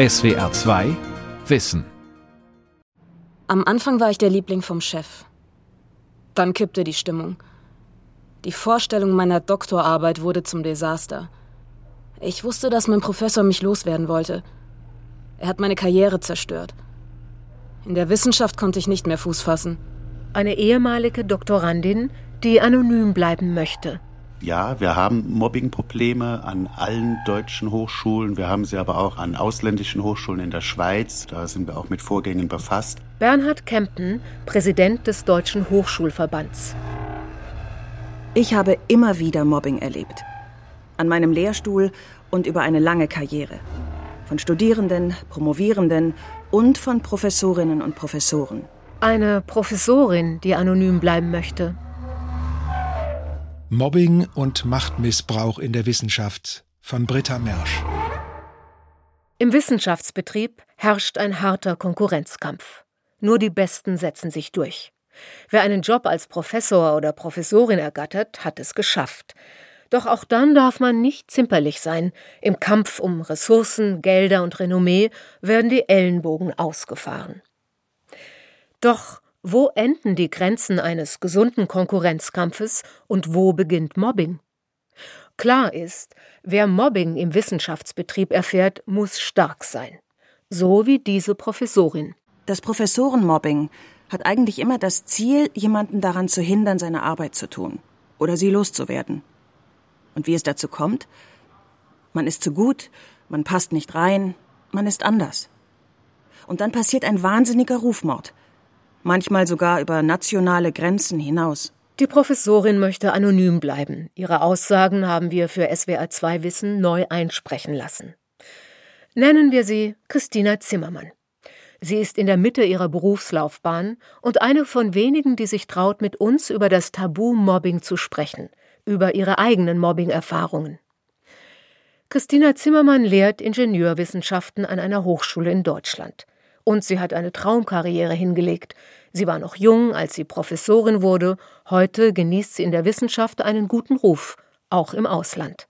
SWR 2 Wissen. Am Anfang war ich der Liebling vom Chef. Dann kippte die Stimmung. Die Vorstellung meiner Doktorarbeit wurde zum Desaster. Ich wusste, dass mein Professor mich loswerden wollte. Er hat meine Karriere zerstört. In der Wissenschaft konnte ich nicht mehr Fuß fassen. Eine ehemalige Doktorandin, die anonym bleiben möchte. Ja, wir haben Mobbingprobleme an allen deutschen Hochschulen. Wir haben sie aber auch an ausländischen Hochschulen in der Schweiz. Da sind wir auch mit Vorgängen befasst. Bernhard Kempen, Präsident des Deutschen Hochschulverbands. Ich habe immer wieder Mobbing erlebt. An meinem Lehrstuhl und über eine lange Karriere. Von Studierenden, Promovierenden und von Professorinnen und Professoren. Eine Professorin, die anonym bleiben möchte. Mobbing und Machtmissbrauch in der Wissenschaft von Britta Mersch. Im Wissenschaftsbetrieb herrscht ein harter Konkurrenzkampf. Nur die Besten setzen sich durch. Wer einen Job als Professor oder Professorin ergattert, hat es geschafft. Doch auch dann darf man nicht zimperlich sein. Im Kampf um Ressourcen, Gelder und Renommee werden die Ellenbogen ausgefahren. Doch wo enden die Grenzen eines gesunden Konkurrenzkampfes und wo beginnt Mobbing? Klar ist, wer Mobbing im Wissenschaftsbetrieb erfährt, muss stark sein. So wie diese Professorin. Das Professorenmobbing hat eigentlich immer das Ziel, jemanden daran zu hindern, seine Arbeit zu tun oder sie loszuwerden. Und wie es dazu kommt? Man ist zu gut, man passt nicht rein, man ist anders. Und dann passiert ein wahnsinniger Rufmord manchmal sogar über nationale Grenzen hinaus. Die Professorin möchte anonym bleiben. Ihre Aussagen haben wir für SWR2 Wissen neu einsprechen lassen. Nennen wir sie Christina Zimmermann. Sie ist in der Mitte ihrer Berufslaufbahn und eine von wenigen, die sich traut, mit uns über das Tabu Mobbing zu sprechen, über ihre eigenen Mobbing-Erfahrungen. Christina Zimmermann lehrt Ingenieurwissenschaften an einer Hochschule in Deutschland. Und sie hat eine Traumkarriere hingelegt. Sie war noch jung, als sie Professorin wurde. Heute genießt sie in der Wissenschaft einen guten Ruf, auch im Ausland.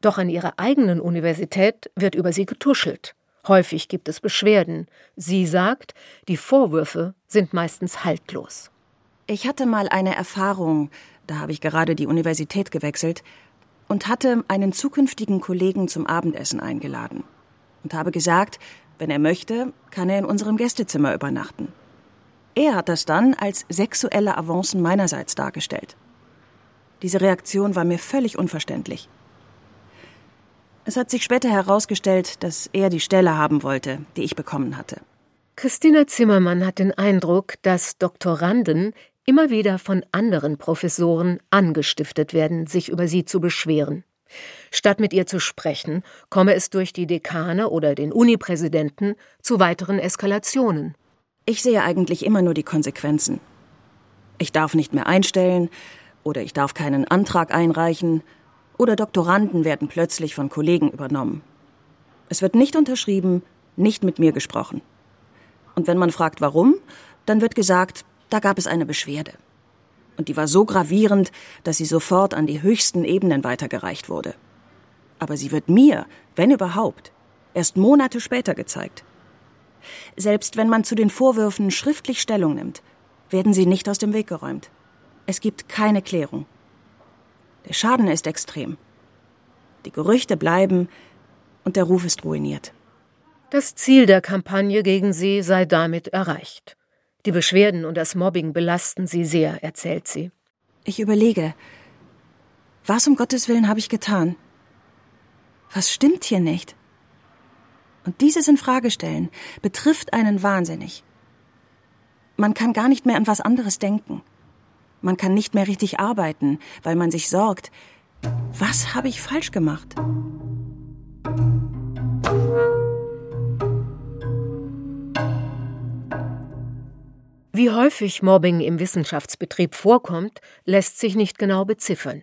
Doch an ihrer eigenen Universität wird über sie getuschelt. Häufig gibt es Beschwerden. Sie sagt, die Vorwürfe sind meistens haltlos. Ich hatte mal eine Erfahrung, da habe ich gerade die Universität gewechselt und hatte einen zukünftigen Kollegen zum Abendessen eingeladen und habe gesagt, wenn er möchte, kann er in unserem Gästezimmer übernachten. Er hat das dann als sexuelle Avancen meinerseits dargestellt. Diese Reaktion war mir völlig unverständlich. Es hat sich später herausgestellt, dass er die Stelle haben wollte, die ich bekommen hatte. Christina Zimmermann hat den Eindruck, dass Doktoranden immer wieder von anderen Professoren angestiftet werden, sich über sie zu beschweren. Statt mit ihr zu sprechen, komme es durch die Dekane oder den Unipräsidenten zu weiteren Eskalationen. Ich sehe eigentlich immer nur die Konsequenzen. Ich darf nicht mehr einstellen oder ich darf keinen Antrag einreichen oder Doktoranden werden plötzlich von Kollegen übernommen. Es wird nicht unterschrieben, nicht mit mir gesprochen. Und wenn man fragt, warum, dann wird gesagt, da gab es eine Beschwerde und die war so gravierend, dass sie sofort an die höchsten Ebenen weitergereicht wurde. Aber sie wird mir, wenn überhaupt, erst Monate später gezeigt. Selbst wenn man zu den Vorwürfen schriftlich Stellung nimmt, werden sie nicht aus dem Weg geräumt. Es gibt keine Klärung. Der Schaden ist extrem. Die Gerüchte bleiben und der Ruf ist ruiniert. Das Ziel der Kampagne gegen sie sei damit erreicht. Die Beschwerden und das Mobbing belasten sie sehr, erzählt sie. Ich überlege, was um Gottes Willen habe ich getan? Was stimmt hier nicht? Und dieses in Frage stellen betrifft einen wahnsinnig. Man kann gar nicht mehr an was anderes denken. Man kann nicht mehr richtig arbeiten, weil man sich sorgt, was habe ich falsch gemacht? Wie häufig Mobbing im Wissenschaftsbetrieb vorkommt, lässt sich nicht genau beziffern.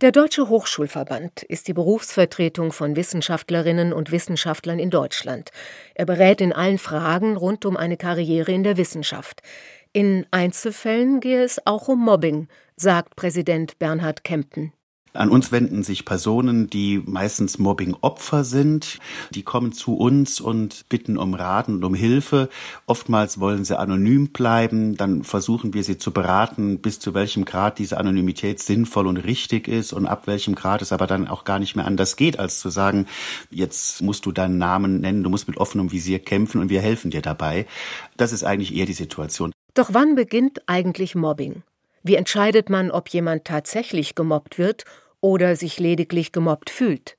Der Deutsche Hochschulverband ist die Berufsvertretung von Wissenschaftlerinnen und Wissenschaftlern in Deutschland. Er berät in allen Fragen rund um eine Karriere in der Wissenschaft. In Einzelfällen gehe es auch um Mobbing, sagt Präsident Bernhard Kempen. An uns wenden sich Personen, die meistens Mobbing-Opfer sind. Die kommen zu uns und bitten um Rat und um Hilfe. Oftmals wollen sie anonym bleiben. Dann versuchen wir sie zu beraten, bis zu welchem Grad diese Anonymität sinnvoll und richtig ist und ab welchem Grad es aber dann auch gar nicht mehr anders geht, als zu sagen, jetzt musst du deinen Namen nennen, du musst mit offenem Visier kämpfen und wir helfen dir dabei. Das ist eigentlich eher die Situation. Doch wann beginnt eigentlich Mobbing? Wie entscheidet man, ob jemand tatsächlich gemobbt wird oder sich lediglich gemobbt fühlt?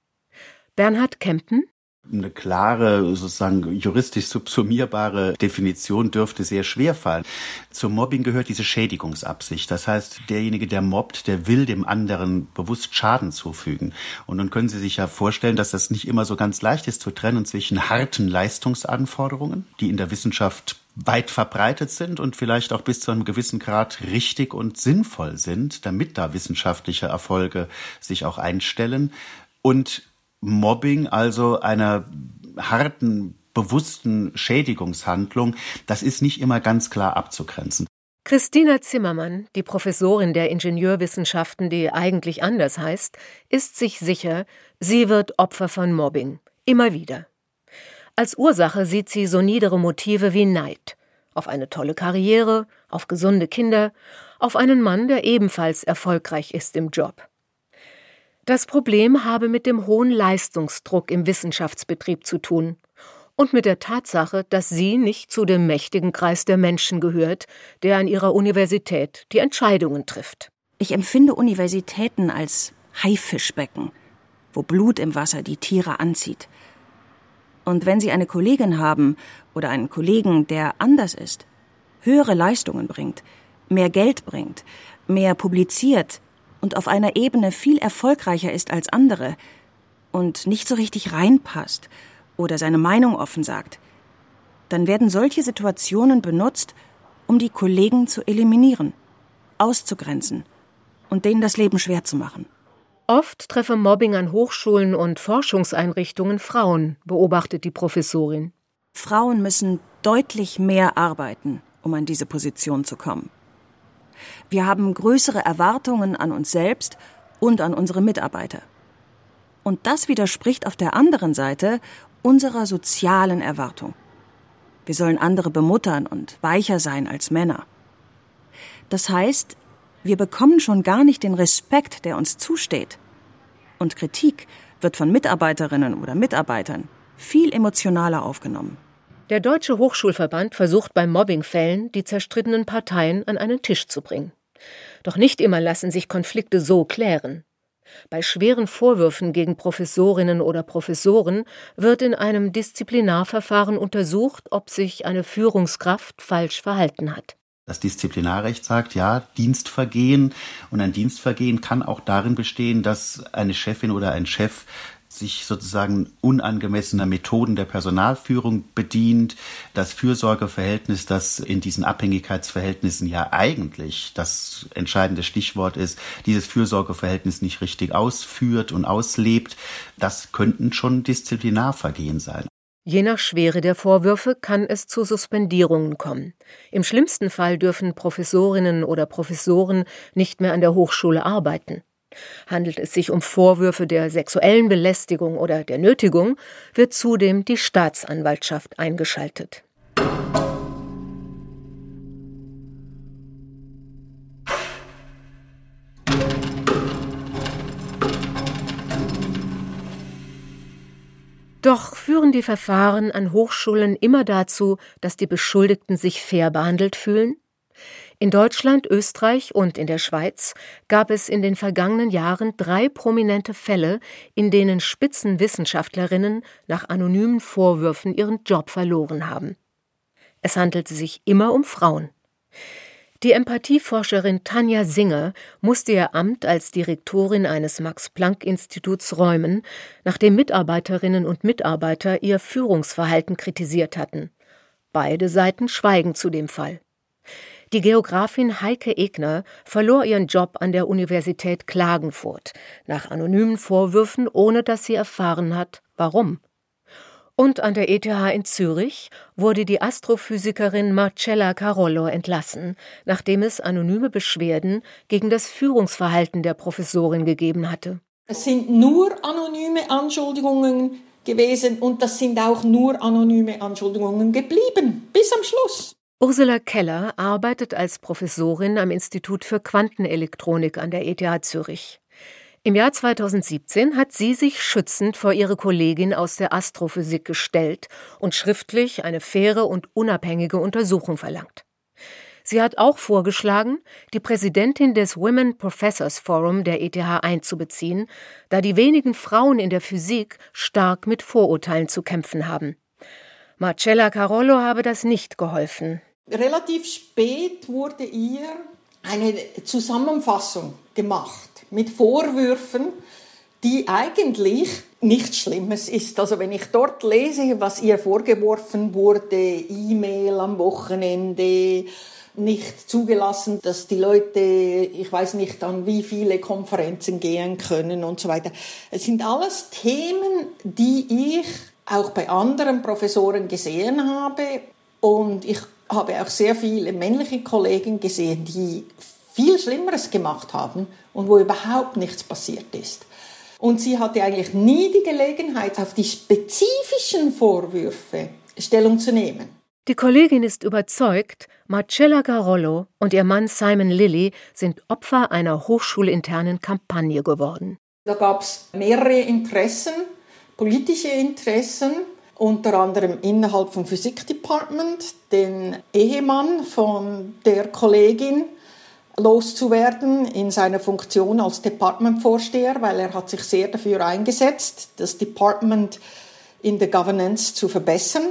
Bernhard Kempen eine klare, sozusagen juristisch subsumierbare Definition dürfte sehr schwer fallen. Zum Mobbing gehört diese Schädigungsabsicht. Das heißt, derjenige, der mobbt, der will dem anderen bewusst Schaden zufügen. Und nun können Sie sich ja vorstellen, dass das nicht immer so ganz leicht ist zu trennen zwischen harten Leistungsanforderungen, die in der Wissenschaft weit verbreitet sind und vielleicht auch bis zu einem gewissen Grad richtig und sinnvoll sind, damit da wissenschaftliche Erfolge sich auch einstellen. Und Mobbing, also einer harten, bewussten Schädigungshandlung, das ist nicht immer ganz klar abzugrenzen. Christina Zimmermann, die Professorin der Ingenieurwissenschaften, die eigentlich anders heißt, ist sich sicher, sie wird Opfer von Mobbing. Immer wieder. Als Ursache sieht sie so niedere Motive wie Neid. Auf eine tolle Karriere, auf gesunde Kinder, auf einen Mann, der ebenfalls erfolgreich ist im Job. Das Problem habe mit dem hohen Leistungsdruck im Wissenschaftsbetrieb zu tun und mit der Tatsache, dass sie nicht zu dem mächtigen Kreis der Menschen gehört, der an ihrer Universität die Entscheidungen trifft. Ich empfinde Universitäten als Haifischbecken, wo Blut im Wasser die Tiere anzieht. Und wenn Sie eine Kollegin haben oder einen Kollegen, der anders ist, höhere Leistungen bringt, mehr Geld bringt, mehr publiziert, und auf einer Ebene viel erfolgreicher ist als andere und nicht so richtig reinpasst oder seine Meinung offen sagt, dann werden solche Situationen benutzt, um die Kollegen zu eliminieren, auszugrenzen und denen das Leben schwer zu machen. Oft treffe Mobbing an Hochschulen und Forschungseinrichtungen Frauen, beobachtet die Professorin. Frauen müssen deutlich mehr arbeiten, um an diese Position zu kommen. Wir haben größere Erwartungen an uns selbst und an unsere Mitarbeiter. Und das widerspricht auf der anderen Seite unserer sozialen Erwartung. Wir sollen andere bemuttern und weicher sein als Männer. Das heißt, wir bekommen schon gar nicht den Respekt, der uns zusteht. Und Kritik wird von Mitarbeiterinnen oder Mitarbeitern viel emotionaler aufgenommen. Der Deutsche Hochschulverband versucht bei Mobbingfällen, die zerstrittenen Parteien an einen Tisch zu bringen. Doch nicht immer lassen sich Konflikte so klären. Bei schweren Vorwürfen gegen Professorinnen oder Professoren wird in einem Disziplinarverfahren untersucht, ob sich eine Führungskraft falsch verhalten hat. Das Disziplinarrecht sagt, ja, Dienstvergehen. Und ein Dienstvergehen kann auch darin bestehen, dass eine Chefin oder ein Chef sich sozusagen unangemessener Methoden der Personalführung bedient. Das Fürsorgeverhältnis, das in diesen Abhängigkeitsverhältnissen ja eigentlich das entscheidende Stichwort ist, dieses Fürsorgeverhältnis nicht richtig ausführt und auslebt, das könnten schon Disziplinarvergehen sein. Je nach Schwere der Vorwürfe kann es zu Suspendierungen kommen. Im schlimmsten Fall dürfen Professorinnen oder Professoren nicht mehr an der Hochschule arbeiten. Handelt es sich um Vorwürfe der sexuellen Belästigung oder der Nötigung, wird zudem die Staatsanwaltschaft eingeschaltet. Doch führen die Verfahren an Hochschulen immer dazu, dass die Beschuldigten sich fair behandelt fühlen? In Deutschland, Österreich und in der Schweiz gab es in den vergangenen Jahren drei prominente Fälle, in denen Spitzenwissenschaftlerinnen nach anonymen Vorwürfen ihren Job verloren haben. Es handelte sich immer um Frauen. Die Empathieforscherin Tanja Singer musste ihr Amt als Direktorin eines Max-Planck-Instituts räumen, nachdem Mitarbeiterinnen und Mitarbeiter ihr Führungsverhalten kritisiert hatten. Beide Seiten schweigen zu dem Fall. Die Geografin Heike Egner verlor ihren Job an der Universität Klagenfurt nach anonymen Vorwürfen, ohne dass sie erfahren hat, warum. Und an der ETH in Zürich wurde die Astrophysikerin Marcella Carollo entlassen, nachdem es anonyme Beschwerden gegen das Führungsverhalten der Professorin gegeben hatte. Es sind nur anonyme Anschuldigungen gewesen und das sind auch nur anonyme Anschuldigungen geblieben, bis am Schluss. Ursula Keller arbeitet als Professorin am Institut für Quantenelektronik an der ETH Zürich. Im Jahr 2017 hat sie sich schützend vor ihre Kollegin aus der Astrophysik gestellt und schriftlich eine faire und unabhängige Untersuchung verlangt. Sie hat auch vorgeschlagen, die Präsidentin des Women Professors Forum der ETH einzubeziehen, da die wenigen Frauen in der Physik stark mit Vorurteilen zu kämpfen haben. Marcella Carollo habe das nicht geholfen. Relativ spät wurde ihr eine Zusammenfassung gemacht mit Vorwürfen, die eigentlich nichts Schlimmes ist. Also wenn ich dort lese, was ihr vorgeworfen wurde, E-Mail am Wochenende, nicht zugelassen, dass die Leute, ich weiß nicht, an wie viele Konferenzen gehen können und so weiter. Es sind alles Themen, die ich auch bei anderen Professoren gesehen habe und ich habe auch sehr viele männliche Kollegen gesehen, die viel Schlimmeres gemacht haben und wo überhaupt nichts passiert ist. Und sie hatte eigentlich nie die Gelegenheit, auf die spezifischen Vorwürfe Stellung zu nehmen. Die Kollegin ist überzeugt, Marcella Garollo und ihr Mann Simon Lilly sind Opfer einer hochschulinternen Kampagne geworden. Da gab es mehrere Interessen, politische Interessen, unter anderem innerhalb vom Physikdepartement, den Ehemann von der Kollegin loszuwerden in seiner Funktion als Departmentvorsteher, weil er hat sich sehr dafür eingesetzt, das Department in der Governance zu verbessern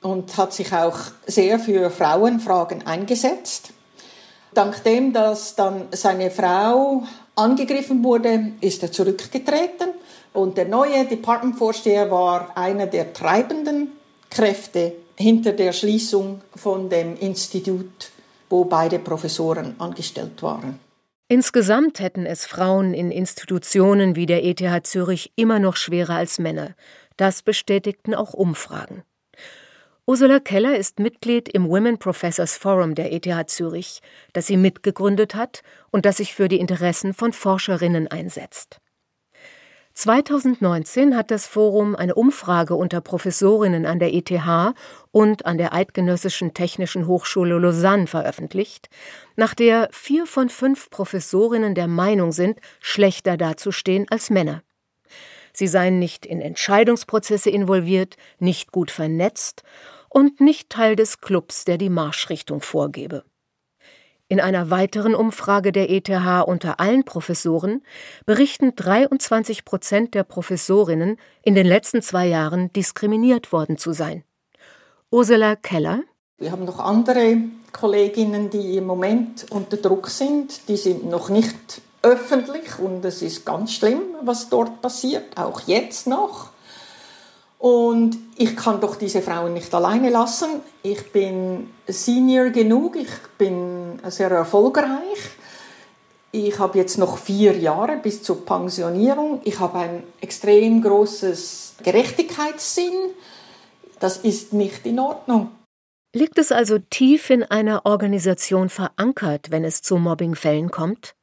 und hat sich auch sehr für Frauenfragen eingesetzt. Dank dem, dass dann seine Frau angegriffen wurde, ist er zurückgetreten und der neue Departmentvorsteher war einer der treibenden Kräfte hinter der Schließung von dem Institut wo beide Professoren angestellt waren. Insgesamt hätten es Frauen in Institutionen wie der ETH Zürich immer noch schwerer als Männer. Das bestätigten auch Umfragen. Ursula Keller ist Mitglied im Women Professors Forum der ETH Zürich, das sie mitgegründet hat und das sich für die Interessen von Forscherinnen einsetzt. 2019 hat das Forum eine Umfrage unter Professorinnen an der ETH und an der Eidgenössischen Technischen Hochschule Lausanne veröffentlicht, nach der vier von fünf Professorinnen der Meinung sind, schlechter dazustehen als Männer. Sie seien nicht in Entscheidungsprozesse involviert, nicht gut vernetzt und nicht Teil des Clubs, der die Marschrichtung vorgebe. In einer weiteren Umfrage der ETH unter allen Professoren berichten 23 Prozent der Professorinnen, in den letzten zwei Jahren diskriminiert worden zu sein. Ursula Keller. Wir haben noch andere Kolleginnen, die im Moment unter Druck sind. Die sind noch nicht öffentlich und es ist ganz schlimm, was dort passiert, auch jetzt noch. Und ich kann doch diese Frauen nicht alleine lassen. Ich bin Senior genug, ich bin sehr erfolgreich. Ich habe jetzt noch vier Jahre bis zur Pensionierung. Ich habe ein extrem großes Gerechtigkeitssinn. Das ist nicht in Ordnung. Liegt es also tief in einer Organisation verankert, wenn es zu Mobbingfällen kommt?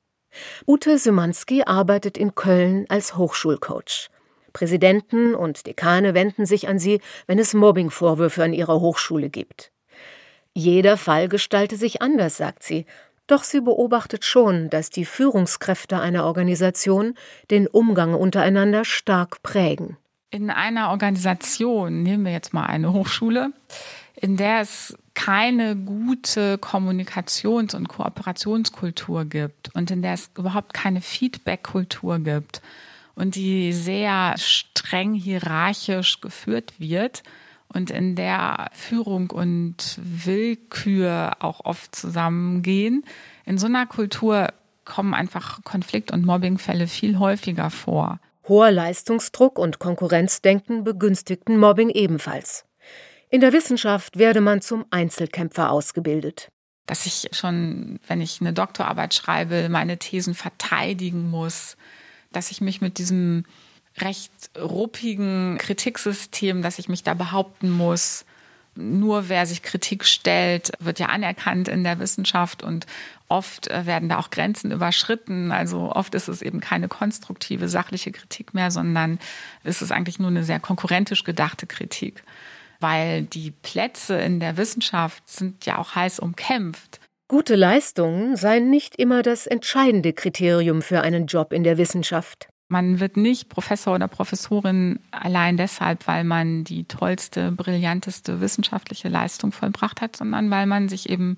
Ute Symanski arbeitet in Köln als Hochschulcoach. Präsidenten und Dekane wenden sich an sie, wenn es Mobbingvorwürfe an ihrer Hochschule gibt. Jeder Fall gestalte sich anders, sagt sie, doch sie beobachtet schon, dass die Führungskräfte einer Organisation den Umgang untereinander stark prägen. In einer Organisation, nehmen wir jetzt mal eine Hochschule, in der es keine gute Kommunikations- und Kooperationskultur gibt und in der es überhaupt keine Feedback-Kultur gibt, und die sehr streng hierarchisch geführt wird und in der Führung und Willkür auch oft zusammengehen. In so einer Kultur kommen einfach Konflikt- und Mobbingfälle viel häufiger vor. Hoher Leistungsdruck und Konkurrenzdenken begünstigten Mobbing ebenfalls. In der Wissenschaft werde man zum Einzelkämpfer ausgebildet. Dass ich schon, wenn ich eine Doktorarbeit schreibe, meine Thesen verteidigen muss, dass ich mich mit diesem recht ruppigen Kritiksystem, dass ich mich da behaupten muss. Nur wer sich Kritik stellt, wird ja anerkannt in der Wissenschaft und oft äh, werden da auch Grenzen überschritten. Also oft ist es eben keine konstruktive, sachliche Kritik mehr, sondern ist es eigentlich nur eine sehr konkurrentisch gedachte Kritik. Weil die Plätze in der Wissenschaft sind ja auch heiß umkämpft. Gute Leistungen seien nicht immer das entscheidende Kriterium für einen Job in der Wissenschaft. Man wird nicht Professor oder Professorin allein deshalb, weil man die tollste, brillanteste wissenschaftliche Leistung vollbracht hat, sondern weil man sich eben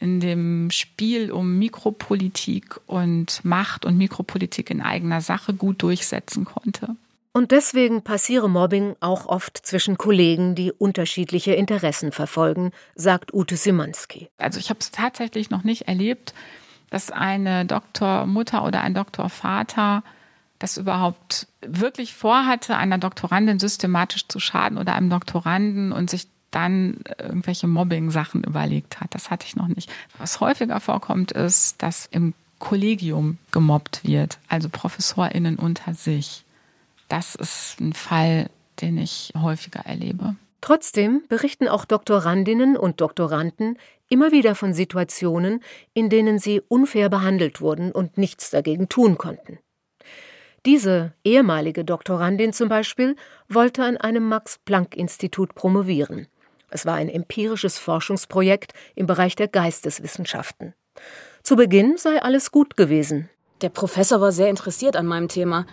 in dem Spiel um Mikropolitik und Macht und Mikropolitik in eigener Sache gut durchsetzen konnte. Und deswegen passiere Mobbing auch oft zwischen Kollegen, die unterschiedliche Interessen verfolgen, sagt Ute Simanski. Also ich habe es tatsächlich noch nicht erlebt, dass eine Doktormutter oder ein Doktorvater das überhaupt wirklich vorhatte, einer Doktorandin systematisch zu schaden oder einem Doktoranden und sich dann irgendwelche Mobbing-Sachen überlegt hat. Das hatte ich noch nicht. Was häufiger vorkommt, ist, dass im Kollegium gemobbt wird, also ProfessorInnen unter sich. Das ist ein Fall, den ich häufiger erlebe. Trotzdem berichten auch Doktorandinnen und Doktoranden immer wieder von Situationen, in denen sie unfair behandelt wurden und nichts dagegen tun konnten. Diese ehemalige Doktorandin zum Beispiel wollte an einem Max-Planck-Institut promovieren. Es war ein empirisches Forschungsprojekt im Bereich der Geisteswissenschaften. Zu Beginn sei alles gut gewesen. Der Professor war sehr interessiert an meinem Thema.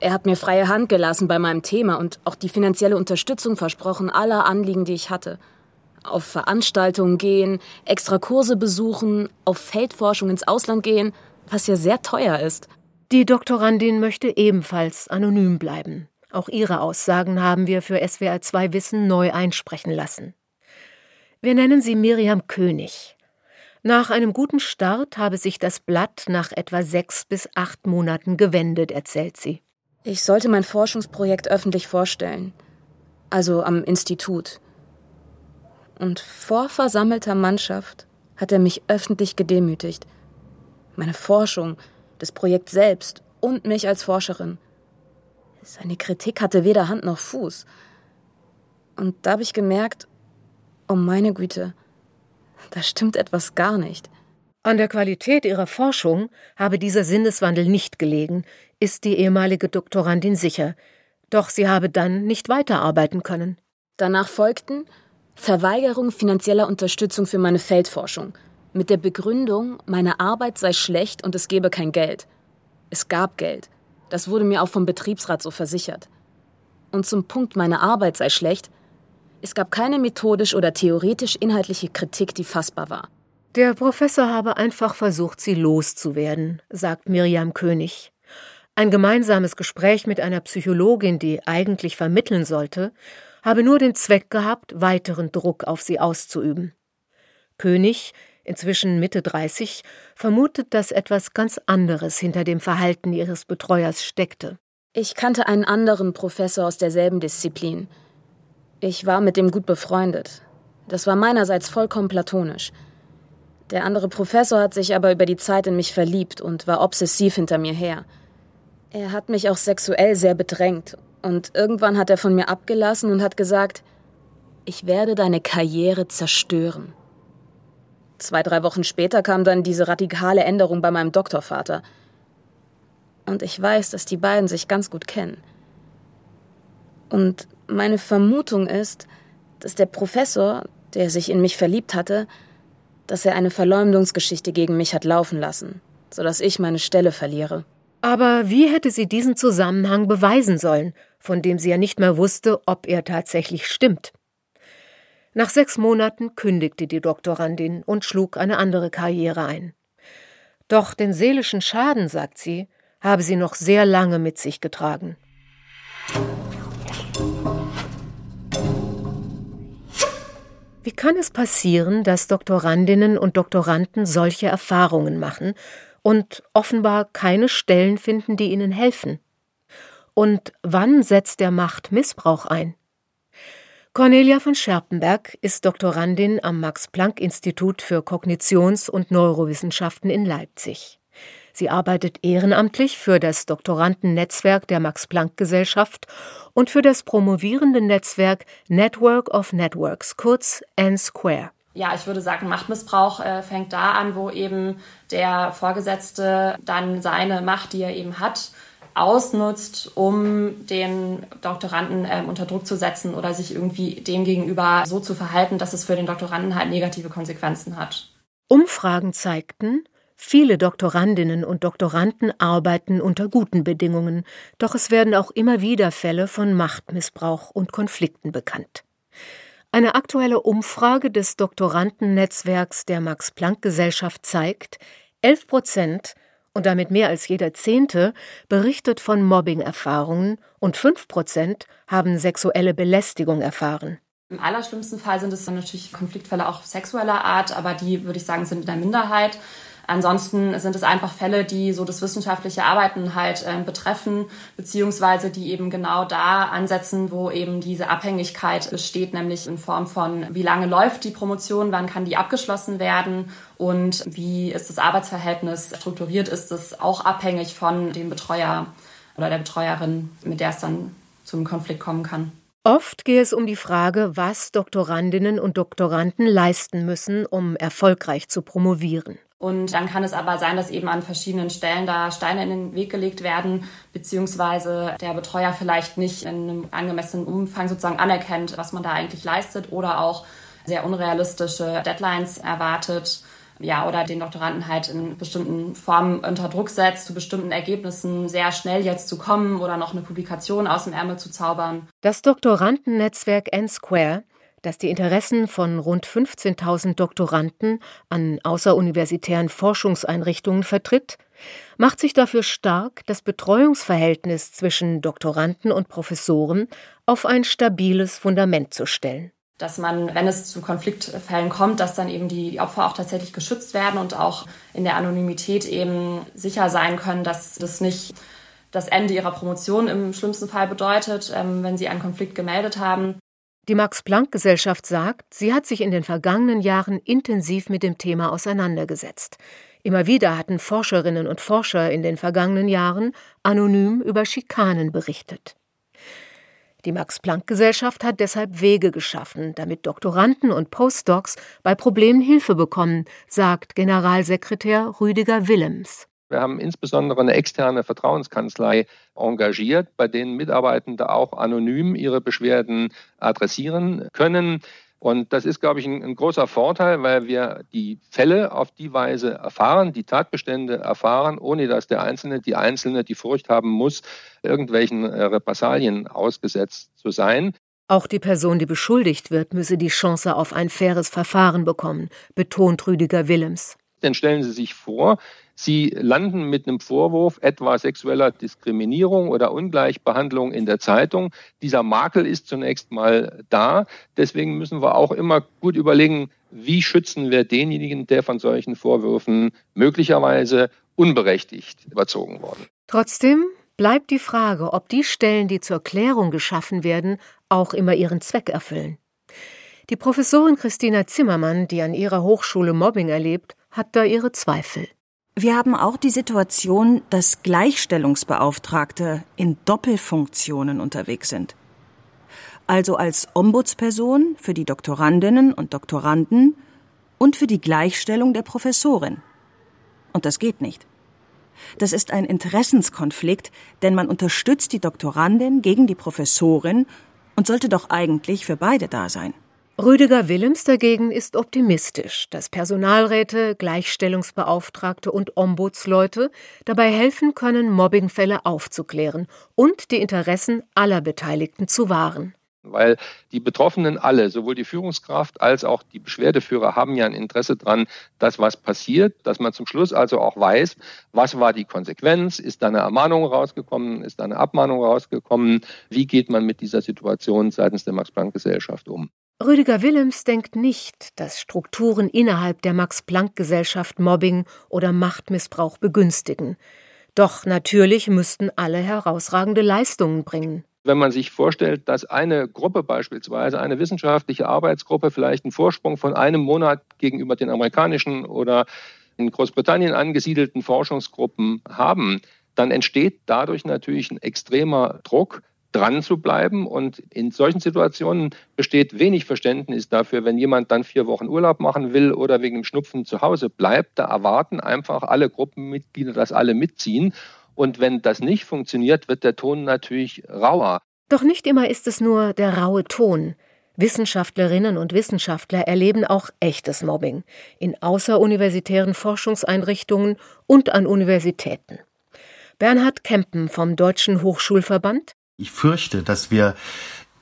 Er hat mir freie Hand gelassen bei meinem Thema und auch die finanzielle Unterstützung versprochen aller Anliegen, die ich hatte. Auf Veranstaltungen gehen, extra Kurse besuchen, auf Feldforschung ins Ausland gehen, was ja sehr teuer ist. Die Doktorandin möchte ebenfalls anonym bleiben. Auch ihre Aussagen haben wir für SWR 2 Wissen neu einsprechen lassen. Wir nennen sie Miriam König. Nach einem guten Start habe sich das Blatt nach etwa sechs bis acht Monaten gewendet, erzählt sie. Ich sollte mein Forschungsprojekt öffentlich vorstellen. Also am Institut. Und vor versammelter Mannschaft hat er mich öffentlich gedemütigt. Meine Forschung, das Projekt selbst und mich als Forscherin. Seine Kritik hatte weder Hand noch Fuß. Und da habe ich gemerkt, oh meine Güte, da stimmt etwas gar nicht. An der Qualität ihrer Forschung habe dieser Sinneswandel nicht gelegen, ist die ehemalige Doktorandin sicher. Doch sie habe dann nicht weiterarbeiten können. Danach folgten Verweigerung finanzieller Unterstützung für meine Feldforschung – mit der Begründung, meine Arbeit sei schlecht und es gebe kein Geld. Es gab Geld. Das wurde mir auch vom Betriebsrat so versichert. Und zum Punkt, meine Arbeit sei schlecht, es gab keine methodisch oder theoretisch inhaltliche Kritik, die fassbar war. Der Professor habe einfach versucht, sie loszuwerden, sagt Miriam König. Ein gemeinsames Gespräch mit einer Psychologin, die eigentlich vermitteln sollte, habe nur den Zweck gehabt, weiteren Druck auf sie auszuüben. König inzwischen Mitte 30, vermutet, dass etwas ganz anderes hinter dem Verhalten ihres Betreuers steckte. Ich kannte einen anderen Professor aus derselben Disziplin. Ich war mit dem gut befreundet. Das war meinerseits vollkommen platonisch. Der andere Professor hat sich aber über die Zeit in mich verliebt und war obsessiv hinter mir her. Er hat mich auch sexuell sehr bedrängt und irgendwann hat er von mir abgelassen und hat gesagt, ich werde deine Karriere zerstören. Zwei, drei Wochen später kam dann diese radikale Änderung bei meinem Doktorvater. Und ich weiß, dass die beiden sich ganz gut kennen. Und meine Vermutung ist, dass der Professor, der sich in mich verliebt hatte, dass er eine Verleumdungsgeschichte gegen mich hat laufen lassen, sodass ich meine Stelle verliere. Aber wie hätte sie diesen Zusammenhang beweisen sollen, von dem sie ja nicht mehr wusste, ob er tatsächlich stimmt? Nach sechs Monaten kündigte die Doktorandin und schlug eine andere Karriere ein. Doch den seelischen Schaden, sagt sie, habe sie noch sehr lange mit sich getragen. Wie kann es passieren, dass Doktorandinnen und Doktoranden solche Erfahrungen machen und offenbar keine Stellen finden, die ihnen helfen? Und wann setzt der Machtmissbrauch ein? Cornelia von Scherpenberg ist Doktorandin am Max-Planck-Institut für Kognitions- und Neurowissenschaften in Leipzig. Sie arbeitet ehrenamtlich für das Doktorandennetzwerk der Max-Planck-Gesellschaft und für das promovierende Netzwerk Network of Networks, kurz N-Square. Ja, ich würde sagen, Machtmissbrauch äh, fängt da an, wo eben der Vorgesetzte dann seine Macht, die er eben hat, ausnutzt, um den Doktoranden äh, unter Druck zu setzen oder sich irgendwie dem gegenüber so zu verhalten, dass es für den Doktoranden halt negative Konsequenzen hat. Umfragen zeigten, viele Doktorandinnen und Doktoranden arbeiten unter guten Bedingungen, doch es werden auch immer wieder Fälle von Machtmissbrauch und Konflikten bekannt. Eine aktuelle Umfrage des Doktorandennetzwerks der Max Planck Gesellschaft zeigt, 11 Prozent und damit mehr als jeder Zehnte berichtet von Mobbing-Erfahrungen und 5 Prozent haben sexuelle Belästigung erfahren. Im allerschlimmsten Fall sind es dann natürlich Konfliktfälle auch sexueller Art, aber die, würde ich sagen, sind in der Minderheit. Ansonsten sind es einfach Fälle, die so das wissenschaftliche Arbeiten halt äh, betreffen, beziehungsweise die eben genau da ansetzen, wo eben diese Abhängigkeit besteht, nämlich in Form von, wie lange läuft die Promotion, wann kann die abgeschlossen werden und wie ist das Arbeitsverhältnis strukturiert, ist es auch abhängig von dem Betreuer oder der Betreuerin, mit der es dann zum Konflikt kommen kann. Oft gehe es um die Frage, was Doktorandinnen und Doktoranden leisten müssen, um erfolgreich zu promovieren. Und dann kann es aber sein, dass eben an verschiedenen Stellen da Steine in den Weg gelegt werden, beziehungsweise der Betreuer vielleicht nicht in einem angemessenen Umfang sozusagen anerkennt, was man da eigentlich leistet oder auch sehr unrealistische Deadlines erwartet. Ja, oder den Doktoranden halt in bestimmten Formen unter Druck setzt, zu bestimmten Ergebnissen sehr schnell jetzt zu kommen oder noch eine Publikation aus dem Ärmel zu zaubern. Das Doktorandennetzwerk N-Square das die Interessen von rund 15.000 Doktoranden an außeruniversitären Forschungseinrichtungen vertritt, macht sich dafür stark, das Betreuungsverhältnis zwischen Doktoranden und Professoren auf ein stabiles Fundament zu stellen. Dass man, wenn es zu Konfliktfällen kommt, dass dann eben die Opfer auch tatsächlich geschützt werden und auch in der Anonymität eben sicher sein können, dass das nicht das Ende ihrer Promotion im schlimmsten Fall bedeutet, ähm, wenn sie einen Konflikt gemeldet haben. Die Max-Planck-Gesellschaft sagt, sie hat sich in den vergangenen Jahren intensiv mit dem Thema auseinandergesetzt. Immer wieder hatten Forscherinnen und Forscher in den vergangenen Jahren anonym über Schikanen berichtet. Die Max-Planck-Gesellschaft hat deshalb Wege geschaffen, damit Doktoranden und Postdocs bei Problemen Hilfe bekommen, sagt Generalsekretär Rüdiger Willems. Wir haben insbesondere eine externe Vertrauenskanzlei engagiert, bei denen Mitarbeitende auch anonym ihre Beschwerden adressieren können. Und das ist, glaube ich, ein, ein, großer Vorteil, weil wir die Fälle auf die Weise erfahren, die Tatbestände erfahren, ohne dass der Einzelne, die Einzelne die Furcht haben muss, irgendwelchen äh, Repressalien ausgesetzt zu sein. Auch die Person, die beschuldigt wird, müsse die Chance auf ein faires Verfahren bekommen, betont Rüdiger Willems. Denn stellen Sie sich vor, Sie landen mit einem Vorwurf etwa sexueller Diskriminierung oder Ungleichbehandlung in der Zeitung. Dieser Makel ist zunächst mal da. Deswegen müssen wir auch immer gut überlegen, wie schützen wir denjenigen, der von solchen Vorwürfen möglicherweise unberechtigt überzogen worden. Trotzdem bleibt die Frage, ob die Stellen, die zur Klärung geschaffen werden, auch immer ihren Zweck erfüllen. Die Professorin Christina Zimmermann, die an ihrer Hochschule Mobbing erlebt, hat da ihre Zweifel. Wir haben auch die Situation, dass Gleichstellungsbeauftragte in Doppelfunktionen unterwegs sind. Also als Ombudsperson für die Doktorandinnen und Doktoranden und für die Gleichstellung der Professorin. Und das geht nicht. Das ist ein Interessenskonflikt, denn man unterstützt die Doktorandin gegen die Professorin und sollte doch eigentlich für beide da sein. Rüdiger Willems dagegen ist optimistisch, dass Personalräte, Gleichstellungsbeauftragte und Ombudsleute dabei helfen können, Mobbingfälle aufzuklären und die Interessen aller Beteiligten zu wahren. Weil die Betroffenen alle, sowohl die Führungskraft als auch die Beschwerdeführer, haben ja ein Interesse daran, dass was passiert, dass man zum Schluss also auch weiß, was war die Konsequenz, ist da eine Ermahnung rausgekommen, ist da eine Abmahnung rausgekommen, wie geht man mit dieser Situation seitens der Max-Planck-Gesellschaft um. Rüdiger Willems denkt nicht, dass Strukturen innerhalb der Max-Planck-Gesellschaft Mobbing oder Machtmissbrauch begünstigen. Doch natürlich müssten alle herausragende Leistungen bringen. Wenn man sich vorstellt, dass eine Gruppe beispielsweise, eine wissenschaftliche Arbeitsgruppe vielleicht einen Vorsprung von einem Monat gegenüber den amerikanischen oder in Großbritannien angesiedelten Forschungsgruppen haben, dann entsteht dadurch natürlich ein extremer Druck, dran zu bleiben. Und in solchen Situationen besteht wenig Verständnis dafür, wenn jemand dann vier Wochen Urlaub machen will oder wegen dem Schnupfen zu Hause bleibt. Da erwarten einfach alle Gruppenmitglieder, dass alle mitziehen. Und wenn das nicht funktioniert, wird der Ton natürlich rauer. Doch nicht immer ist es nur der raue Ton. Wissenschaftlerinnen und Wissenschaftler erleben auch echtes Mobbing in außeruniversitären Forschungseinrichtungen und an Universitäten. Bernhard Kempen vom Deutschen Hochschulverband. Ich fürchte, dass wir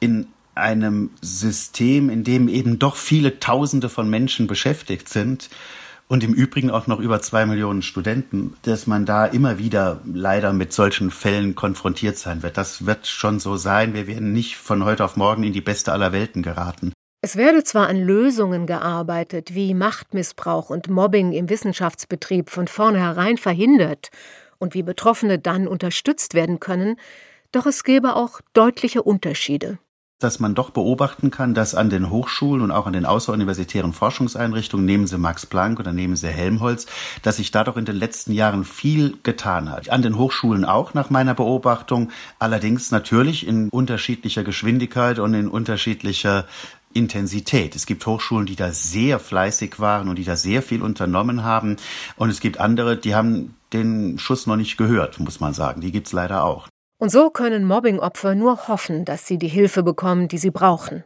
in einem System, in dem eben doch viele Tausende von Menschen beschäftigt sind, und im Übrigen auch noch über zwei Millionen Studenten, dass man da immer wieder leider mit solchen Fällen konfrontiert sein wird. Das wird schon so sein. Wir werden nicht von heute auf morgen in die beste aller Welten geraten. Es werde zwar an Lösungen gearbeitet, wie Machtmissbrauch und Mobbing im Wissenschaftsbetrieb von vornherein verhindert und wie Betroffene dann unterstützt werden können, doch es gäbe auch deutliche Unterschiede dass man doch beobachten kann, dass an den Hochschulen und auch an den außeruniversitären Forschungseinrichtungen, nehmen Sie Max Planck oder nehmen Sie Helmholtz, dass sich da doch in den letzten Jahren viel getan hat. An den Hochschulen auch nach meiner Beobachtung, allerdings natürlich in unterschiedlicher Geschwindigkeit und in unterschiedlicher Intensität. Es gibt Hochschulen, die da sehr fleißig waren und die da sehr viel unternommen haben. Und es gibt andere, die haben den Schuss noch nicht gehört, muss man sagen. Die gibt's leider auch. Und so können Mobbingopfer nur hoffen, dass sie die Hilfe bekommen, die sie brauchen,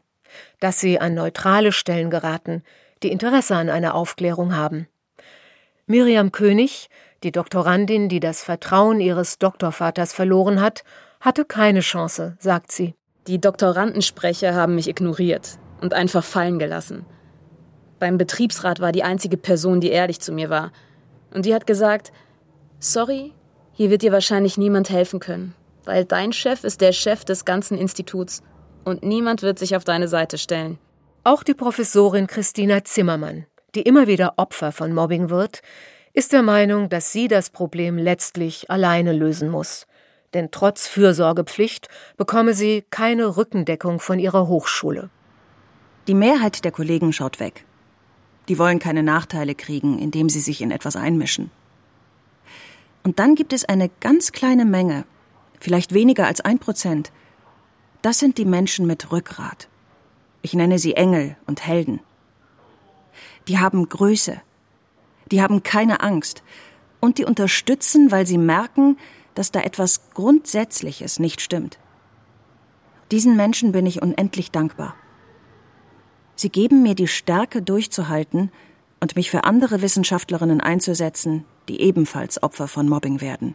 dass sie an neutrale Stellen geraten, die Interesse an einer Aufklärung haben. Miriam König, die Doktorandin, die das Vertrauen ihres Doktorvaters verloren hat, hatte keine Chance, sagt sie. Die Doktorandensprecher haben mich ignoriert und einfach fallen gelassen. Beim Betriebsrat war die einzige Person, die ehrlich zu mir war. Und die hat gesagt, sorry, hier wird dir wahrscheinlich niemand helfen können weil dein Chef ist der Chef des ganzen Instituts und niemand wird sich auf deine Seite stellen. Auch die Professorin Christina Zimmermann, die immer wieder Opfer von Mobbing wird, ist der Meinung, dass sie das Problem letztlich alleine lösen muss. Denn trotz Fürsorgepflicht bekomme sie keine Rückendeckung von ihrer Hochschule. Die Mehrheit der Kollegen schaut weg. Die wollen keine Nachteile kriegen, indem sie sich in etwas einmischen. Und dann gibt es eine ganz kleine Menge, vielleicht weniger als ein Prozent. Das sind die Menschen mit Rückgrat. Ich nenne sie Engel und Helden. Die haben Größe. Die haben keine Angst. Und die unterstützen, weil sie merken, dass da etwas Grundsätzliches nicht stimmt. Diesen Menschen bin ich unendlich dankbar. Sie geben mir die Stärke durchzuhalten und mich für andere Wissenschaftlerinnen einzusetzen, die ebenfalls Opfer von Mobbing werden.